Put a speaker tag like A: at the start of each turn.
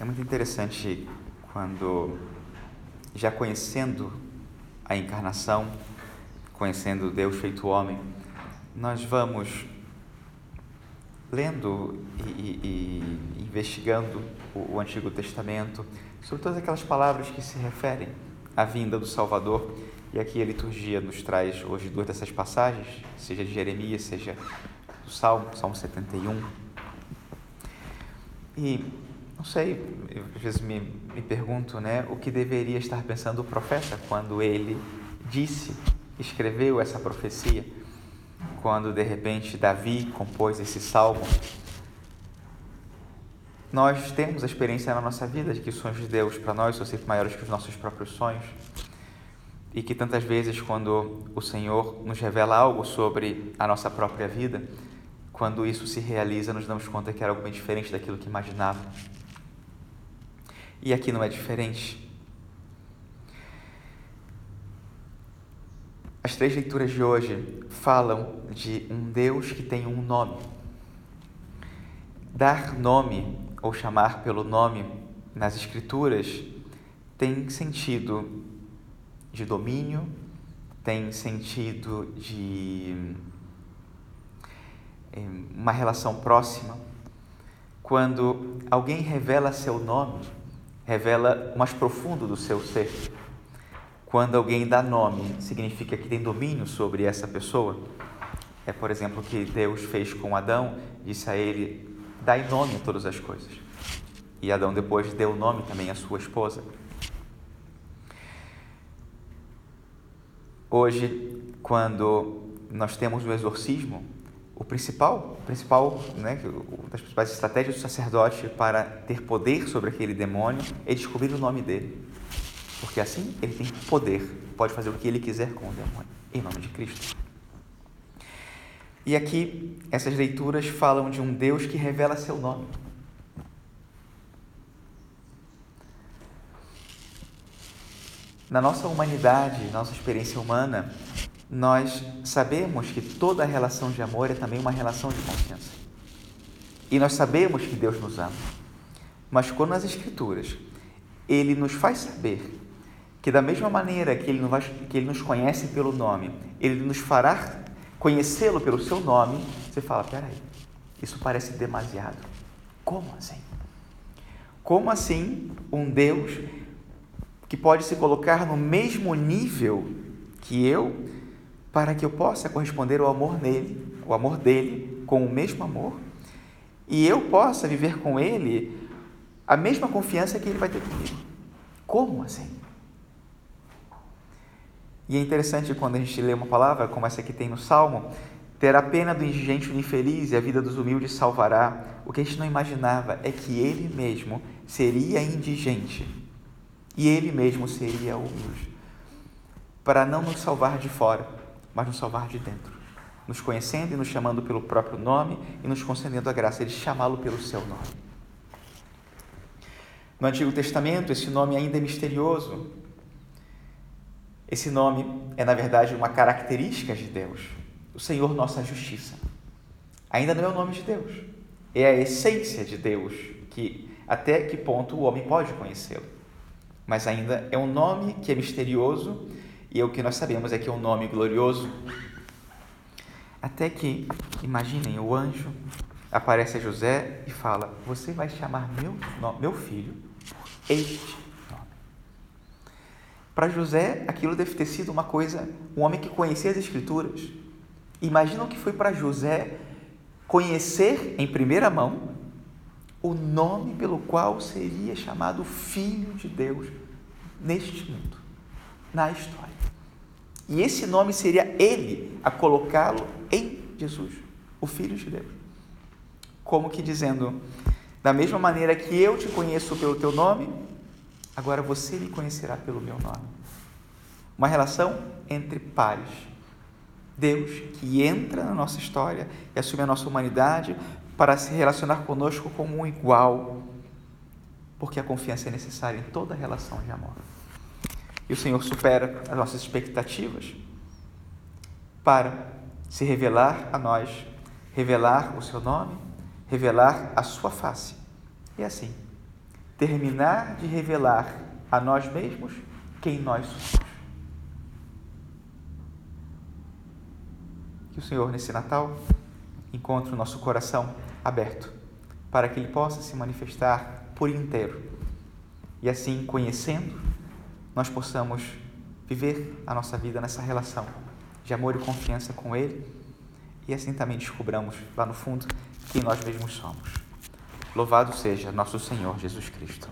A: É muito interessante quando, já conhecendo a encarnação, conhecendo Deus feito homem, nós vamos lendo e, e, e investigando o, o Antigo Testamento sobre todas aquelas palavras que se referem à vinda do Salvador. E aqui a liturgia nos traz hoje duas dessas passagens, seja de Jeremias, seja do Salmo, Salmo 71. E não sei, eu, às vezes me, me pergunto né, o que deveria estar pensando o profeta quando ele disse, escreveu essa profecia quando de repente Davi compôs esse salmo, nós temos a experiência na nossa vida de que os sonhos de Deus para nós são sempre maiores que os nossos próprios sonhos. E que tantas vezes, quando o Senhor nos revela algo sobre a nossa própria vida, quando isso se realiza, nos damos conta que era algo bem diferente daquilo que imaginávamos. E aqui não é diferente. As três leituras de hoje falam de um Deus que tem um nome. Dar nome ou chamar pelo nome nas Escrituras tem sentido de domínio, tem sentido de eh, uma relação próxima. Quando alguém revela seu nome, revela o mais profundo do seu ser. Quando alguém dá nome, significa que tem domínio sobre essa pessoa. É, por exemplo, o que Deus fez com Adão, disse a ele: dai nome a todas as coisas. E Adão depois deu nome também à sua esposa. Hoje, quando nós temos o exorcismo, o principal, o principal, né, das principais estratégias do sacerdote para ter poder sobre aquele demônio é descobrir o nome dele. Porque assim ele tem poder, pode fazer o que ele quiser com o demônio, em nome de Cristo. E aqui, essas leituras falam de um Deus que revela seu nome. Na nossa humanidade, nossa experiência humana, nós sabemos que toda relação de amor é também uma relação de confiança. E nós sabemos que Deus nos ama. Mas quando nas Escrituras ele nos faz saber que da mesma maneira que ele, nos, que ele nos conhece pelo nome, ele nos fará conhecê-lo pelo seu nome, você fala, peraí, isso parece demasiado. Como assim? Como assim um Deus que pode se colocar no mesmo nível que eu para que eu possa corresponder ao amor nele, o amor dele com o mesmo amor, e eu possa viver com ele a mesma confiança que ele vai ter comigo? Como assim? E é interessante quando a gente lê uma palavra como essa que tem no Salmo, ter a pena do indigente e infeliz e a vida dos humildes salvará. O que a gente não imaginava é que ele mesmo seria indigente e ele mesmo seria humilde, para não nos salvar de fora, mas nos salvar de dentro, nos conhecendo e nos chamando pelo próprio nome e nos concedendo a graça de chamá-lo pelo seu nome. No Antigo Testamento, esse nome ainda é misterioso, esse nome é, na verdade, uma característica de Deus. O Senhor, nossa justiça. Ainda não é o nome de Deus. É a essência de Deus, que até que ponto o homem pode conhecê-lo. Mas ainda é um nome que é misterioso e o que nós sabemos é que é um nome glorioso. Até que, imaginem, o anjo aparece a José e fala: Você vai chamar meu, meu filho este para José, aquilo deve ter sido uma coisa, um homem que conhecia as Escrituras. Imagina o que foi para José conhecer em primeira mão o nome pelo qual seria chamado Filho de Deus neste mundo, na história. E esse nome seria ele a colocá-lo em Jesus, o Filho de Deus. Como que dizendo, da mesma maneira que eu te conheço pelo teu nome, Agora você me conhecerá pelo meu nome. Uma relação entre pares. Deus que entra na nossa história e assume a nossa humanidade para se relacionar conosco como um igual, porque a confiança é necessária em toda relação de amor. E o Senhor supera as nossas expectativas para se revelar a nós, revelar o seu nome, revelar a sua face. E assim, terminar de revelar a nós mesmos quem nós somos. Que o Senhor, nesse Natal, encontre o nosso coração aberto para que ele possa se manifestar por inteiro e assim, conhecendo, nós possamos viver a nossa vida nessa relação de amor e confiança com Ele e assim também descobramos lá no fundo quem nós mesmos somos. Louvado seja nosso Senhor Jesus Cristo.